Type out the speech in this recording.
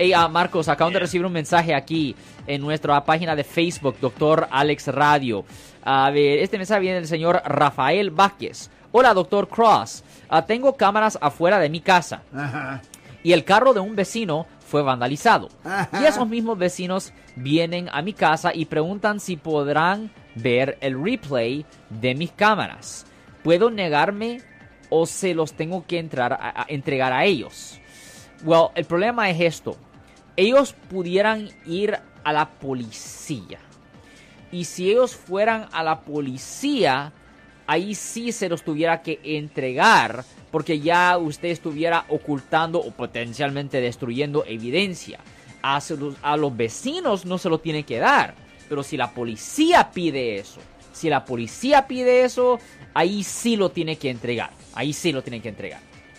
Hey, ah, Marcos, acabo de recibir un mensaje aquí en nuestra página de Facebook, Doctor Alex Radio. A ver, este mensaje viene del señor Rafael Vázquez. Hola, Doctor Cross. Ah, tengo cámaras afuera de mi casa Ajá. y el carro de un vecino fue vandalizado. Ajá. Y esos mismos vecinos vienen a mi casa y preguntan si podrán ver el replay de mis cámaras. ¿Puedo negarme o se los tengo que entrar a- a- entregar a ellos? Well, el problema es esto. Ellos pudieran ir a la policía. Y si ellos fueran a la policía, ahí sí se los tuviera que entregar porque ya usted estuviera ocultando o potencialmente destruyendo evidencia. A, los vecinos no se lo tiene que dar, pero si la policía pide eso, si la policía pide eso, ahí sí lo tiene que entregar, ahí sí lo tiene que entregar.